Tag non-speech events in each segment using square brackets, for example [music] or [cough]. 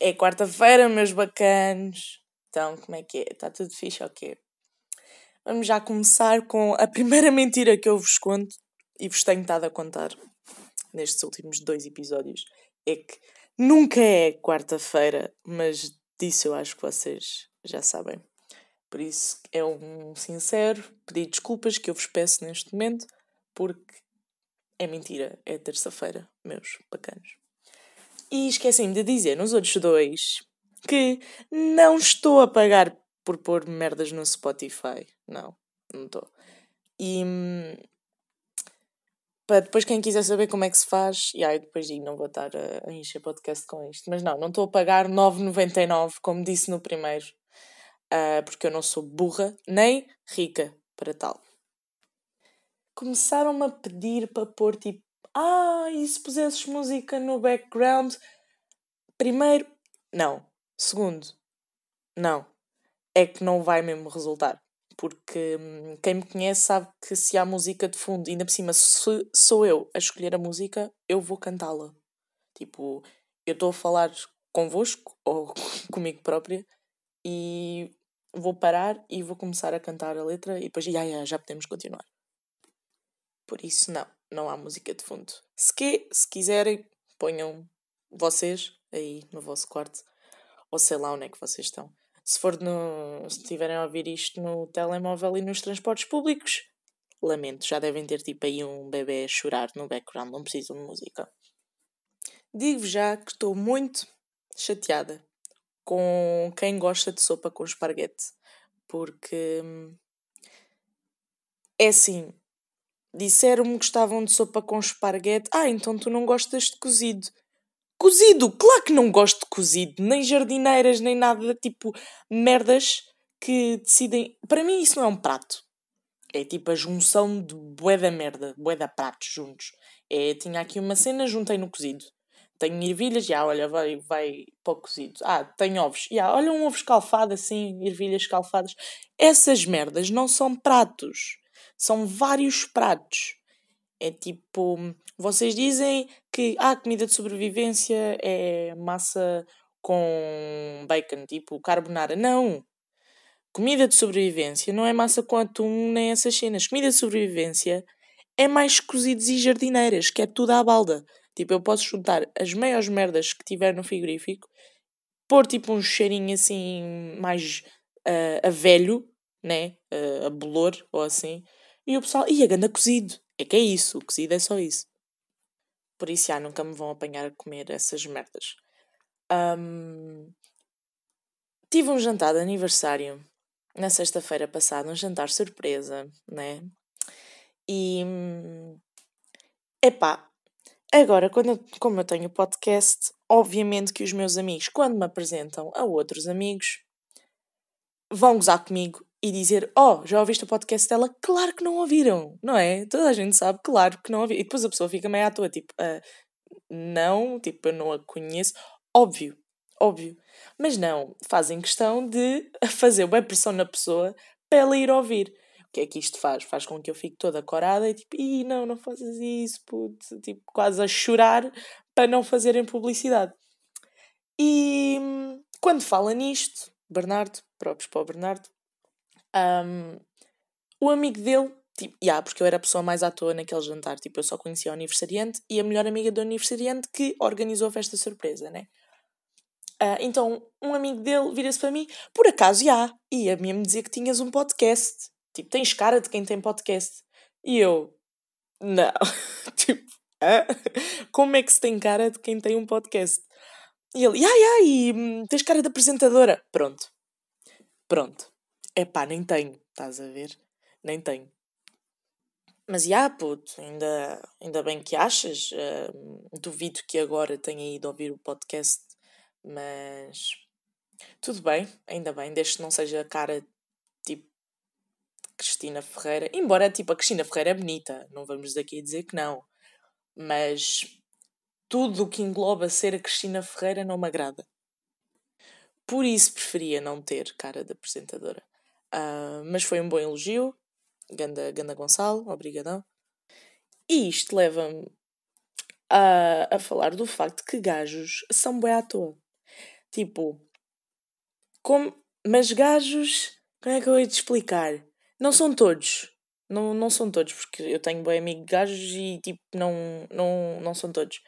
É quarta-feira, meus bacanos. Então, como é que é? Está tudo fixe ou quê? Vamos já começar com a primeira mentira que eu vos conto e vos tenho estado a contar nestes últimos dois episódios. É que nunca é quarta-feira, mas disso eu acho que vocês já sabem. Por isso é um sincero pedido de desculpas que eu vos peço neste momento, porque é mentira, é terça-feira, meus bacanos. E esqueci-me de dizer nos outros dois que não estou a pagar por pôr merdas no Spotify. Não, não estou. E hum, para depois quem quiser saber como é que se faz, e aí depois digo, não vou estar a, a encher podcast com isto. Mas não, não estou a pagar 9,99, como disse no primeiro, uh, porque eu não sou burra nem rica para tal. Começaram-me a pedir para pôr tipo, ah, e se pusesses música no background? Primeiro, não. Segundo, não. É que não vai mesmo resultar. Porque hum, quem me conhece sabe que se há música de fundo, ainda por cima, se sou eu a escolher a música, eu vou cantá-la. Tipo, eu estou a falar convosco [laughs] ou comigo própria e vou parar e vou começar a cantar a letra e depois, já, já, já podemos continuar. Por isso, não, não há música de fundo. Se, que, se quiserem, ponham vocês aí no vosso quarto, ou sei lá onde é que vocês estão. Se for no. Se estiverem a ouvir isto no telemóvel e nos transportes públicos, lamento, já devem ter tipo aí um bebê a chorar no background, não precisam de música. Digo já que estou muito chateada com quem gosta de sopa com esparguete. Porque hum, é assim, disseram-me que gostavam de sopa com esparguete. Ah, então tu não gostas de cozido. Cozido! Claro que não gosto de cozido, nem jardineiras, nem nada, tipo merdas que decidem. Para mim, isso não é um prato. É tipo a junção de bué da merda, bué da pratos juntos. É, tinha aqui uma cena, juntei no cozido. Tenho ervilhas, já, olha, vai, vai para o cozido. Ah, tenho ovos. Já, olha um ovo escalfado assim, ervilhas escalfadas. Essas merdas não são pratos. São vários pratos. É tipo, vocês dizem que ah, comida de sobrevivência é massa com bacon, tipo carbonara. Não! Comida de sobrevivência não é massa com atum nem essas cenas. Comida de sobrevivência é mais cozidos e jardineiras, que é tudo à balda. Tipo, eu posso juntar as maiores merdas que tiver no frigorífico, pôr tipo um cheirinho assim mais uh, a velho, né? Uh, a bolor ou assim. E o pessoal, e a ganda cozido. É que é isso, o cozido é só isso. Por isso, já, nunca me vão apanhar a comer essas merdas. Um, tive um jantar de aniversário na sexta-feira passada, um jantar surpresa, né? E. Epá, Agora, quando eu, como eu tenho podcast, obviamente que os meus amigos, quando me apresentam a outros amigos, vão gozar comigo e dizer: Oh, já ouviste o podcast dela? Claro que não ouviram, não é? Toda a gente sabe, claro que não ouviram. E depois a pessoa fica meio à toa, tipo, ah, não, tipo, eu não a conheço. Óbvio, óbvio. Mas não, fazem questão de [laughs] fazer uma pressão na pessoa para ela ir ouvir o que é que isto faz? Faz com que eu fique toda corada e tipo, ih, não, não fazes isso, puto, tipo, quase a chorar para não fazerem publicidade. E quando fala nisto, Bernardo, próprios para o Bernardo, um, o amigo dele, tipo, yeah, porque eu era a pessoa mais à toa naquele jantar, tipo, eu só conhecia o aniversariante e a melhor amiga do aniversariante que organizou a festa surpresa, né? Uh, então, um amigo dele vira-se para mim, por acaso, já, ia-me dizer que tinhas um podcast. Tipo, tens cara de quem tem podcast. E eu, não. [laughs] tipo, como é que se tem cara de quem tem um podcast? E ele, ai, ai, e, hum, tens cara de apresentadora. Pronto. Pronto. É pá, nem tenho. Estás a ver? Nem tenho. Mas, já, puto, ainda, ainda bem que achas. Uh, duvido que agora tenha ido ouvir o podcast. Mas, tudo bem, ainda bem. Desde que não seja a cara, tipo, Cristina Ferreira, embora tipo a Cristina Ferreira é bonita, não vamos daqui dizer que não, mas tudo o que engloba ser a Cristina Ferreira não me agrada. Por isso preferia não ter cara de apresentadora. Uh, mas foi um bom elogio. Ganda, Ganda Gonçalo, obrigadão. E isto leva-me a, a falar do facto que gajos são bem à toa. Tipo, como, mas gajos, como é que eu ia te explicar? Não são todos. Não, não são todos, porque eu tenho bem amigo gajos e tipo, não, não, não são todos.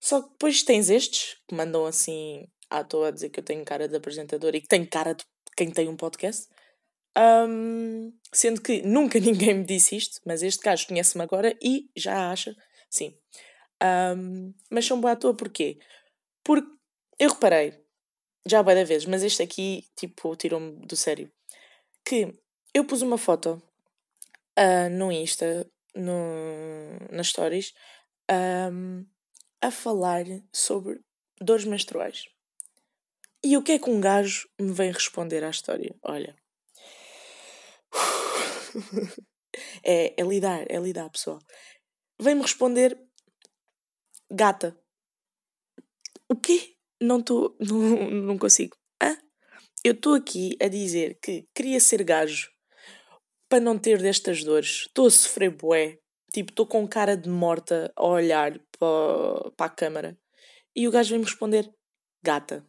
Só que depois tens estes que mandam assim à toa a dizer que eu tenho cara de apresentador e que tenho cara de quem tem um podcast. Um, sendo que nunca [laughs] ninguém me disse isto, mas este gajo conhece-me agora e já acha, sim. Um, mas são boa à toa porquê? Porque eu reparei, já vai da vez, mas este aqui, tipo, tirou-me do sério. Que eu pus uma foto uh, no Insta, no, nas stories, um, a falar sobre dores menstruais. E o que é que um gajo me vem responder à história? Olha. [laughs] é, é lidar, é lidar, pessoal. Vem-me responder gata. O quê? Não estou. [laughs] Não, não consigo. Hã? Eu estou aqui a dizer que queria ser gajo para não ter destas dores. Estou a sofrer bué. Tipo, estou com cara de morta a olhar para, para a câmara. E o gajo vem-me responder: gata.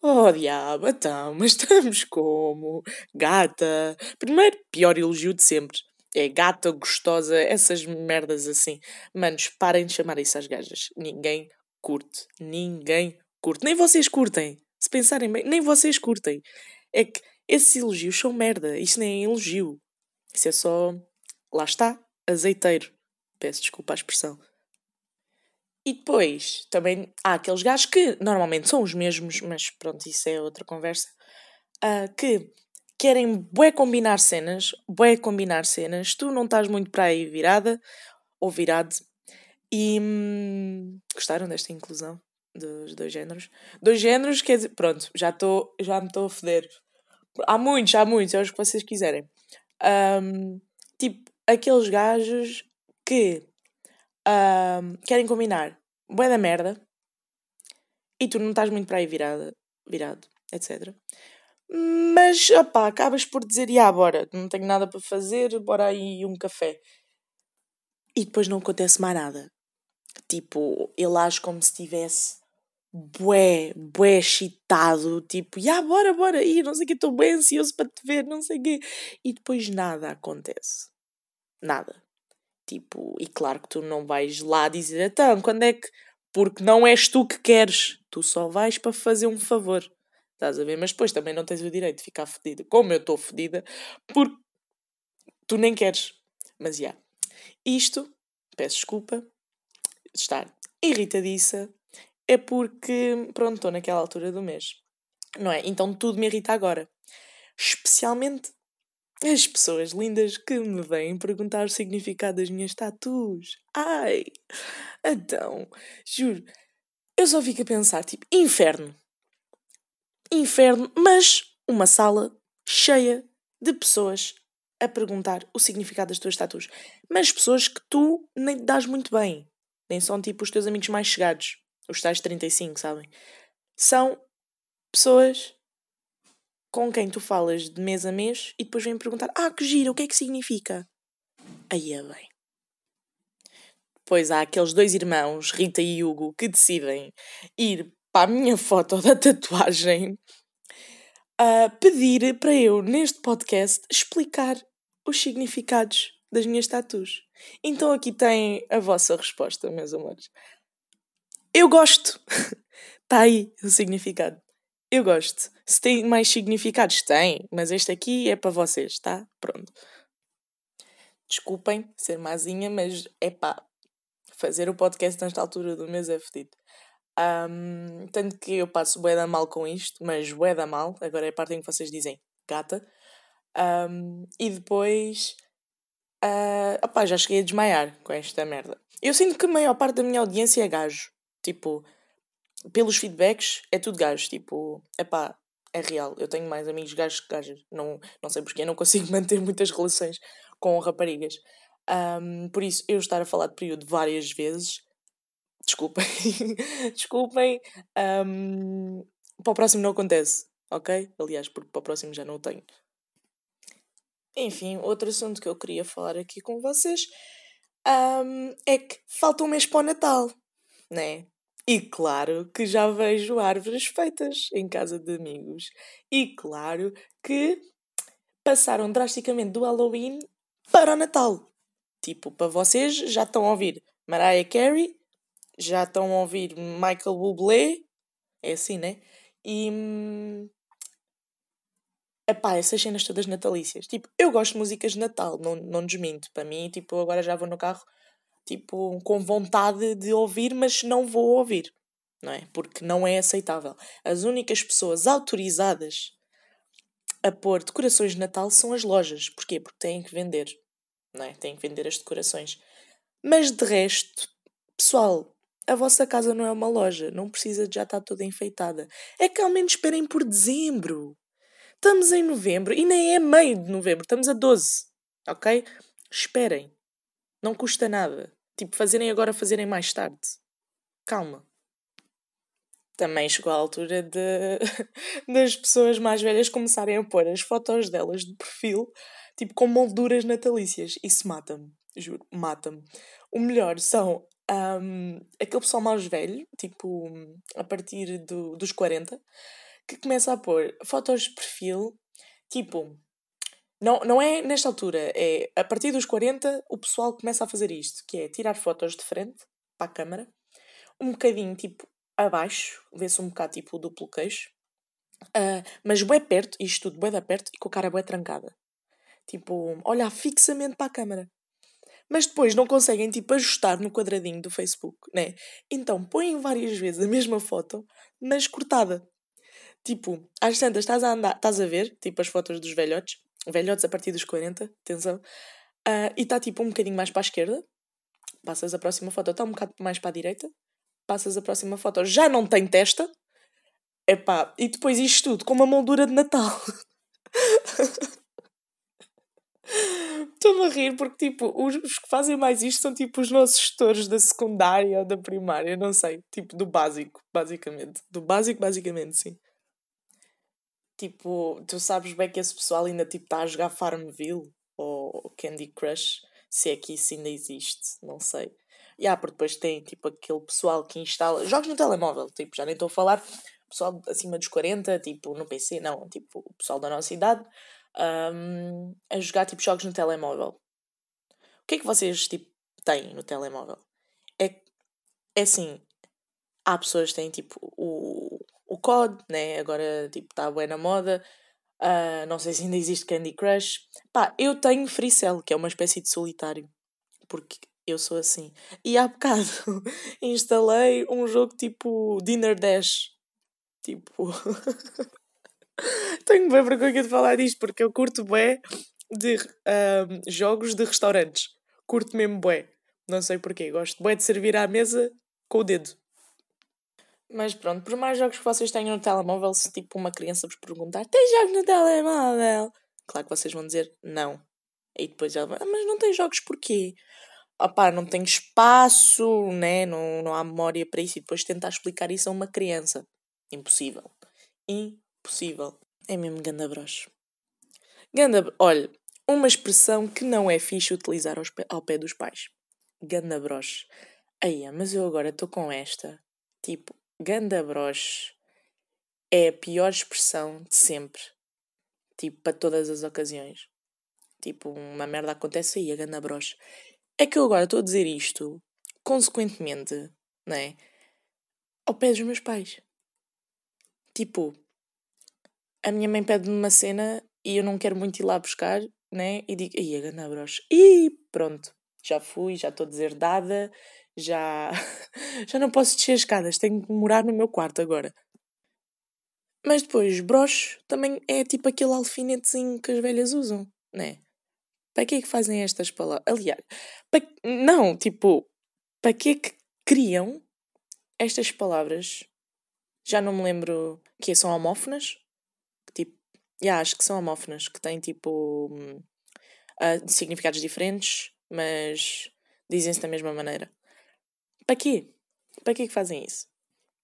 Oh, diabo, então, mas estamos como? Gata. Primeiro, pior elogio de sempre. É gata, gostosa, essas merdas assim. Manos, parem de chamar isso às gajas. Ninguém curte. Ninguém curte. Nem vocês curtem. Se pensarem bem, nem vocês curtem. É que esses elogios são merda. Isso nem é elogio. Isso é só. Lá está, azeiteiro. Peço desculpa a expressão. E depois também há aqueles gajos que normalmente são os mesmos, mas pronto, isso é outra conversa. Uh, que querem bué combinar cenas, bué combinar cenas, tu não estás muito para aí virada ou virado. E hum, gostaram desta inclusão dos dois géneros? Dois géneros, quer dizer, pronto, já, tô, já me estou a foder. Há muitos, há muitos, é os que vocês quiserem. Um, tipo, aqueles gajos que um, querem combinar bué da merda e tu não estás muito para aí virada, virado, etc. Mas, opá, acabas por dizer, ah, bora, não tenho nada para fazer, bora aí um café. E depois não acontece mais nada. Tipo, ele age como se estivesse bué, bué excitado, tipo, ah, bora, bora, e não sei o que, estou bem ansioso para te ver, não sei o quê. E depois nada acontece. Nada. Tipo, e claro que tu não vais lá dizer, então, quando é que. Porque não és tu que queres, tu só vais para fazer um favor. Estás a ver? Mas depois também não tens o direito de ficar fedida, como eu estou fedida, porque tu nem queres. Mas já. Yeah. Isto, peço desculpa, de estar irritadiça, é porque, pronto, estou naquela altura do mês. Não é? Então tudo me irrita agora. Especialmente as pessoas lindas que me vêm perguntar o significado das minhas tatuas. Ai! Então, juro, eu só fico a pensar, tipo, inferno. Inferno, mas uma sala cheia de pessoas a perguntar o significado das tuas tatuas. Mas pessoas que tu nem te dás muito bem. Nem são tipo os teus amigos mais chegados. Os tais 35, sabem? São pessoas com quem tu falas de mês a mês e depois vêm perguntar: Ah, que gira, o que é que significa? Aí é bem. Depois há aqueles dois irmãos, Rita e Hugo, que decidem ir para a minha foto da tatuagem a pedir para eu, neste podcast, explicar os significados das minhas tatuas. Então aqui tem a vossa resposta, meus amores. Eu gosto! Está [laughs] aí o significado. Eu gosto. Se tem mais significados, tem, mas este aqui é para vocês, tá? Pronto. Desculpem ser mazinha, mas é pá, fazer o podcast nesta altura do mês é fedido. Um, tanto que eu passo bué da mal com isto, mas bué da mal, agora é a parte em que vocês dizem gata. Um, e depois, uh, opá, já cheguei a desmaiar com esta merda. Eu sinto que a maior parte da minha audiência é gajo. Tipo, pelos feedbacks, é tudo gajo. Tipo, é pá, é real. Eu tenho mais amigos gajos que gajas. Não, não sei porquê, não consigo [laughs] manter muitas relações com raparigas. Um, por isso, eu estar a falar de período várias vezes, desculpem, [laughs] desculpem, um, para o próximo não acontece, ok? Aliás, porque para o próximo já não o tenho. Enfim, outro assunto que eu queria falar aqui com vocês um, é que falta um mês para o Natal. né? E claro que já vejo árvores feitas em casa de amigos. E claro que passaram drasticamente do Halloween para o Natal. Tipo, para vocês já estão a ouvir Mariah Carey, já estão a ouvir Michael Bublé, é assim, né? E. Hum, epá, essas cenas todas natalícias. Tipo, eu gosto de músicas de Natal, não, não desminto. Para mim, tipo, agora já vou no carro, tipo, com vontade de ouvir, mas não vou ouvir, não é? Porque não é aceitável. As únicas pessoas autorizadas a pôr decorações de Natal são as lojas. Porquê? Porque têm que vender, não é? Têm que vender as decorações. Mas de resto, pessoal, a vossa casa não é uma loja, não precisa de já estar toda enfeitada. É que ao menos esperem por dezembro. Estamos em novembro e nem é meio de novembro, estamos a 12, ok? Esperem. Não custa nada. Tipo, fazerem agora, fazerem mais tarde. Calma. Também chegou a altura de [laughs] das pessoas mais velhas começarem a pôr as fotos delas de perfil, tipo com molduras natalícias. Isso mata-me, juro, mata-me. O melhor são um, aquele pessoal mais velho, tipo a partir do, dos 40, que começa a pôr fotos de perfil, tipo, não, não é nesta altura, é a partir dos 40 o pessoal começa a fazer isto, que é tirar fotos de frente para a câmara, um bocadinho tipo abaixo, vê-se um bocado tipo o duplo queixo, uh, mas bué perto, isto tudo bué da perto e com a cara bué trancada. Tipo, olhar fixamente para a câmara. Mas depois não conseguem tipo ajustar no quadradinho do Facebook, né? Então põem várias vezes a mesma foto, mas cortada. Tipo, às tantas estás a andar, estás a ver, tipo as fotos dos velhotes, velhotes a partir dos 40, atenção, uh, e está tipo um bocadinho mais para a esquerda, passas a próxima foto, está um bocado mais para a direita, passas a próxima foto, já não tem testa, epá, e depois isto tudo com uma moldura de Natal. [laughs] Estou-me a rir porque, tipo, os, que fazem mais isto são, tipo, os nossos gestores da secundária ou da primária, não sei, tipo, do básico, basicamente. Do básico, basicamente, sim. Tipo, tu sabes bem que esse pessoal ainda, tipo, está a jogar Farmville ou Candy Crush, se é que isso ainda existe, não sei. E ah, porque depois tem, tipo, aquele pessoal que instala jogos no telemóvel, tipo, já nem estou a falar pessoal acima dos 40, tipo, no PC, não, tipo, o pessoal da nossa idade, um, a jogar tipo jogos no telemóvel. O que é que vocês tipo, têm no telemóvel? É, é assim, há pessoas que têm tipo o, o COD, né? agora tipo está bem na moda. Uh, não sei se ainda existe Candy Crush. Pá, eu tenho Free Cell, que é uma espécie de solitário. Porque eu sou assim. E há [laughs] bocado instalei um jogo tipo Dinner Dash. Tipo. [laughs] Tenho bem vergonha de falar disto porque eu curto bué de um, jogos de restaurantes. Curto mesmo bué. Não sei porquê. Gosto bué de servir à mesa com o dedo. Mas pronto, por mais jogos que vocês tenham no telemóvel, se tipo uma criança vos perguntar tem jogos no telemóvel? Claro que vocês vão dizer não. E depois ela vai, ah, mas não tem jogos porquê? Opá, não tem espaço, né? não, não há memória para isso. E depois tentar explicar isso a uma criança. Impossível. Impossível possível. É mesmo ganda broche. Ganda, olha, uma expressão que não é fixe utilizar ao pé dos pais. Ganda broche. Aí, mas eu agora estou com esta. Tipo, ganda broche é a pior expressão de sempre. Tipo, para todas as ocasiões. Tipo, uma merda acontece aí, a ganda broche. É que eu agora estou a dizer isto, consequentemente, não é? Ao pé dos meus pais. Tipo, a minha mãe pede-me uma cena e eu não quero muito ir lá buscar, né? E digo, ai, a ganda broche. E pronto, já fui, já estou deserdada, já, [laughs] já não posso descer as escadas, tenho que morar no meu quarto agora. Mas depois, broche também é tipo aquele alfinetezinho que as velhas usam, né? Para que é que fazem estas palavras? Aliás, para... não, tipo, para que é que criam estas palavras? Já não me lembro que são homófonas, Yeah, acho que são homófonas, que têm tipo uh, significados diferentes, mas dizem-se da mesma maneira. Para quê? Para quê que fazem isso?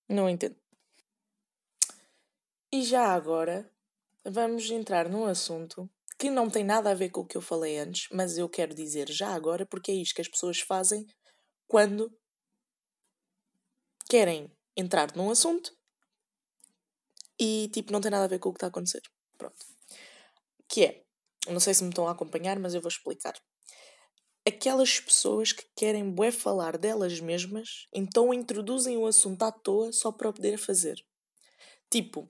Não entendo. E já agora vamos entrar num assunto que não tem nada a ver com o que eu falei antes, mas eu quero dizer já agora porque é isto que as pessoas fazem quando querem entrar num assunto e tipo não tem nada a ver com o que está a acontecer. Pronto. Que é, não sei se me estão a acompanhar, mas eu vou explicar. Aquelas pessoas que querem bué falar delas mesmas, então introduzem o assunto à toa só para o poder fazer. Tipo,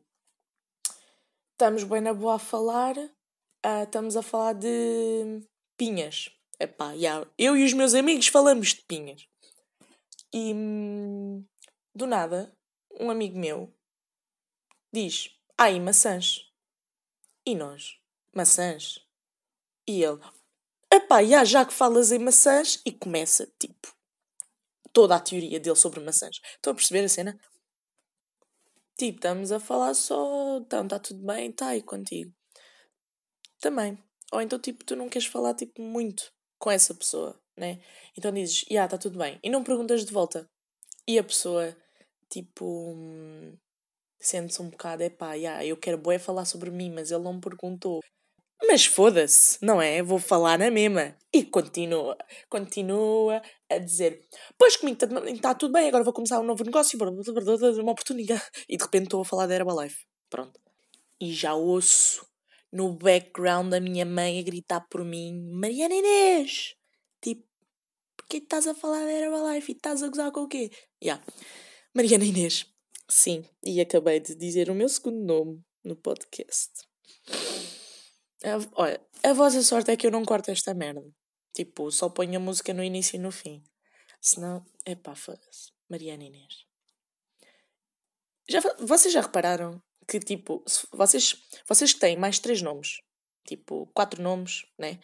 estamos bem na boa a falar, uh, estamos a falar de pinhas. Epá, yeah, eu e os meus amigos falamos de pinhas. E hum, do nada, um amigo meu diz: Ai, maçãs. E nós? Maçãs? E ele: Epá, yeah, já que falas em maçãs, e começa, tipo, toda a teoria dele sobre maçãs. Estão a perceber a cena? Tipo, estamos a falar só, então está tudo bem, está aí contigo. Também. Ou então, tipo, tu não queres falar, tipo, muito com essa pessoa, né? Então dizes, já, yeah, está tudo bem. E não perguntas de volta. E a pessoa, tipo, hum, sente-se um bocado, é pá, yeah, eu quero falar sobre mim, mas ele não me perguntou. Mas foda-se, não é? Vou falar na mesma. E continua, continua a dizer: Pois comigo está tá tudo bem, agora vou começar um novo negócio, uma oportunidade. E de repente estou a falar da Herbalife. Pronto. E já ouço no background a minha mãe a gritar por mim: Mariana Inês! Tipo, porquê estás a falar da Herbalife e estás a gozar com o quê? Yeah. Mariana Inês. Sim, e acabei de dizer o meu segundo nome no podcast. A, olha, a vossa sorte é que eu não corto esta merda. Tipo, só ponho a música no início e no fim. Senão, é pá, foda-se. Mariana Inês. Já, vocês já repararam que, tipo, vocês, vocês que têm mais três nomes, tipo, quatro nomes, né?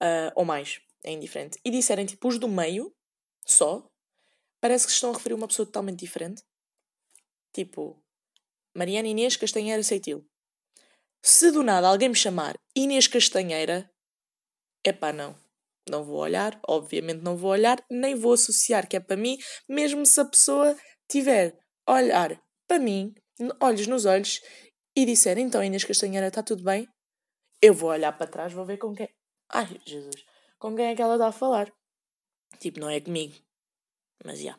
Uh, ou mais, é indiferente, e disserem, tipo, os do meio, só, parece que estão a referir uma pessoa totalmente diferente. Tipo, Mariana Inês Castanheira Seitil. Se do nada alguém me chamar Inês Castanheira, é pá, não. Não vou olhar, obviamente não vou olhar, nem vou associar que é para mim, mesmo se a pessoa tiver olhar para mim, olhos nos olhos, e disser então Inês Castanheira está tudo bem, eu vou olhar para trás, vou ver com quem. Ai, Jesus, com quem é que ela está a falar? Tipo, não é comigo. Mas já.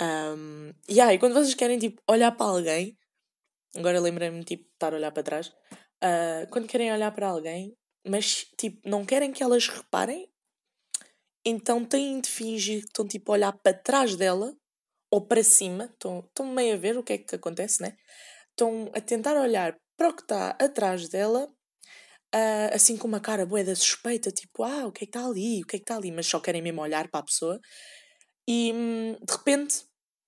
Yeah. Um, yeah, e quando vocês querem tipo, olhar para alguém, Agora lembrei-me tipo, de estar a olhar para trás. Uh, quando querem olhar para alguém, mas tipo, não querem que elas reparem, então têm de fingir que estão tipo a olhar para trás dela ou para cima, estão, meio a ver o que é que acontece, né? Estão a tentar olhar para o que está atrás dela, uh, assim com uma cara boa da suspeita, tipo, ah, o que é que está ali, o que é que está ali, mas só querem mesmo olhar para a pessoa e hum, de repente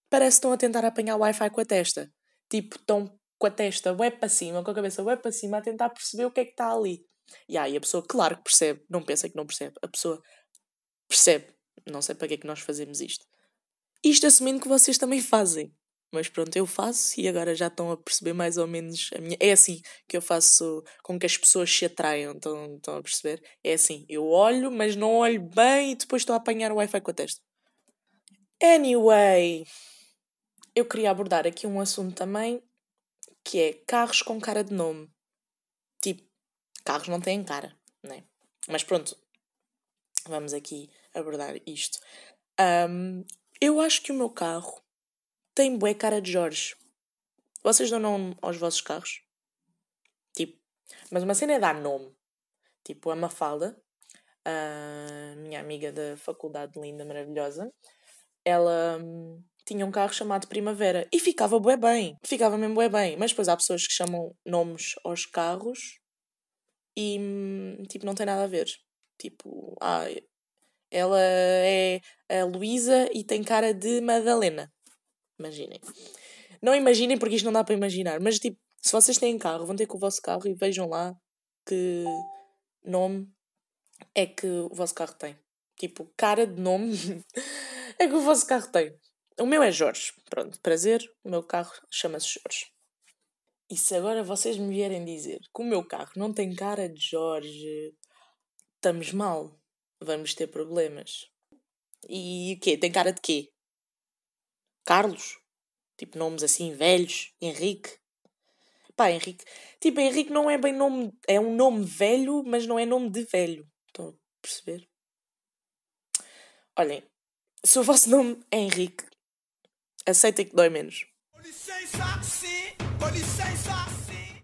parece que estão a tentar apanhar o Wi-Fi com a testa. Tipo, estão com a testa web para cima, com a cabeça web para cima, a tentar perceber o que é que está ali. E aí a pessoa, claro que percebe, não pensa que não percebe, a pessoa percebe. Não sei para que é que nós fazemos isto. Isto assumindo que vocês também fazem. Mas pronto, eu faço e agora já estão a perceber mais ou menos a minha. É assim que eu faço com que as pessoas se atraiam, estão, estão a perceber? É assim, eu olho, mas não olho bem e depois estou a apanhar o Wi-Fi com a testa. Anyway, eu queria abordar aqui um assunto também que é carros com cara de nome. Tipo, carros não têm cara, né? Mas pronto, vamos aqui abordar isto. Um, eu acho que o meu carro tem bué cara de Jorge. Vocês dão nome aos vossos carros? Tipo, mas uma cena é dar nome. Tipo, a Mafalda, a minha amiga da faculdade linda, maravilhosa, ela hum, tinha um carro chamado Primavera e ficava bué bem, ficava mesmo bué bem, mas depois há pessoas que chamam nomes aos carros e hum, tipo não tem nada a ver. Tipo, ah, ela é a Luísa e tem cara de Madalena. Imaginem. Não imaginem porque isto não dá para imaginar, mas tipo, se vocês têm carro, vão ter com o vosso carro e vejam lá que nome é que o vosso carro tem. Tipo, cara de nome [laughs] é que o vosso carro tem. O meu é Jorge. Pronto, prazer, o meu carro chama-se Jorge. E se agora vocês me vierem dizer que o meu carro não tem cara de Jorge, estamos mal. Vamos ter problemas. E o quê? Tem cara de quê? Carlos? Tipo nomes assim velhos? Henrique? Pá, Henrique. Tipo, Henrique não é bem nome. É um nome velho, mas não é nome de velho. Estão a perceber? Olhem, se o vosso nome é Henrique, Aceita que dói menos. Com licença, sim, com licença, sim.